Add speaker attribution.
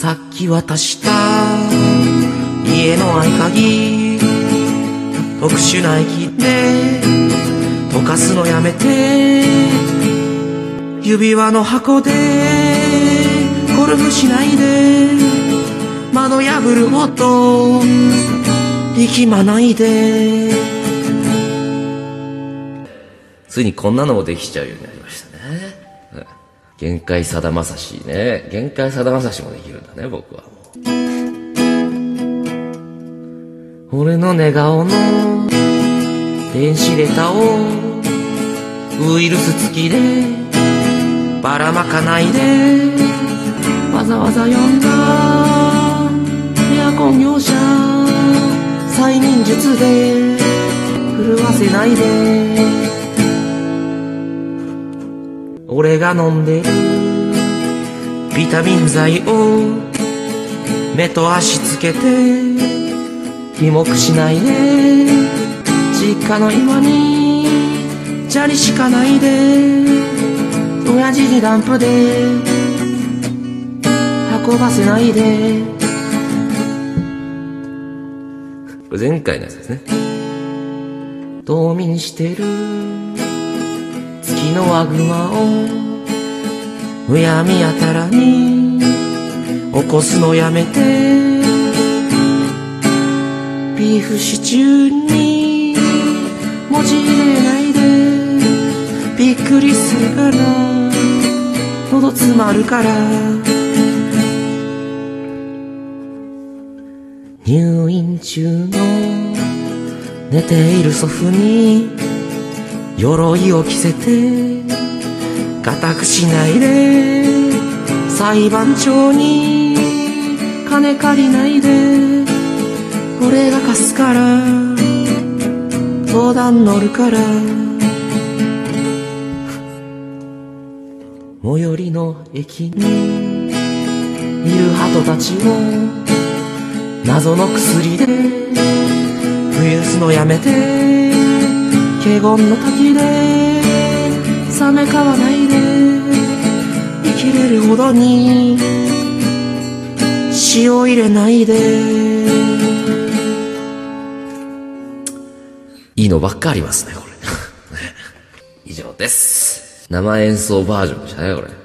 Speaker 1: さっき渡した家の合鍵特殊な液で溶かすのやめて指輪の箱でゴルフしないで窓破るほど力まないで。ついにこんなのもできちゃうようになりましたね、限界さだまさしね。限界さだまさしもできるんだね僕は。俺の寝顔の電子レタをウイルス付きでばらまかないでわざわざ呼んだエアコン業者催眠術で震わせないで。俺が飲んでるビタミン剤を目と足つけてひもくしないで実家の今に砂利しかないで親父にランプで運ばせないで。前回のやつですね。冬眠してる月のワグマをむやみやたらに起こすのやめてビーフシチューに文字入れないでびっくりするから喉詰まるから入院中の寝ている祖父に鎧を着せて固くしないで裁判長に金借りないで俺が貸すから相談乗るから。最寄りの駅にいる鳩たちを謎の薬で増やすのやめて華厳の滝で冷めかわないで生きれるほどに塩入れないで。いいのばっかありますねこれ。以上です。生演奏バージョンでしたねこれ。